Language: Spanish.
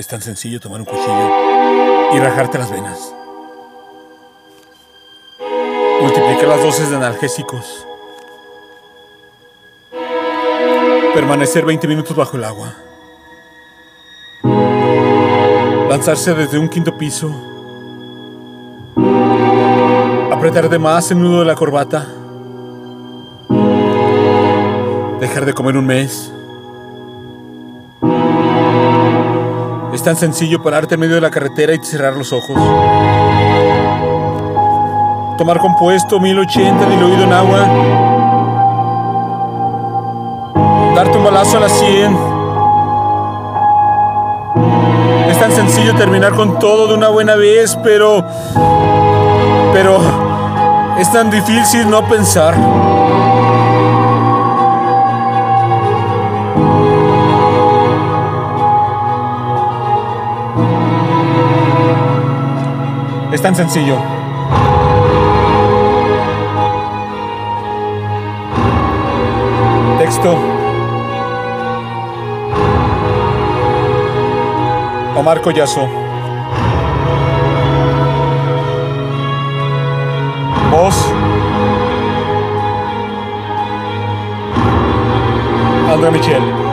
Es tan sencillo tomar un cuchillo y rajarte las venas. Multiplicar las dosis de analgésicos. Permanecer 20 minutos bajo el agua. Lanzarse desde un quinto piso. Apretar de más el nudo de la corbata. Dejar de comer un mes. Es tan sencillo pararte en medio de la carretera y cerrar los ojos. Tomar compuesto 1080 diluido en agua. Darte un balazo a la 100. Es tan sencillo terminar con todo de una buena vez, pero... Pero... Es tan difícil no pensar. Es tan sencillo. Texto. Omar Collazo. Voz. André Michel.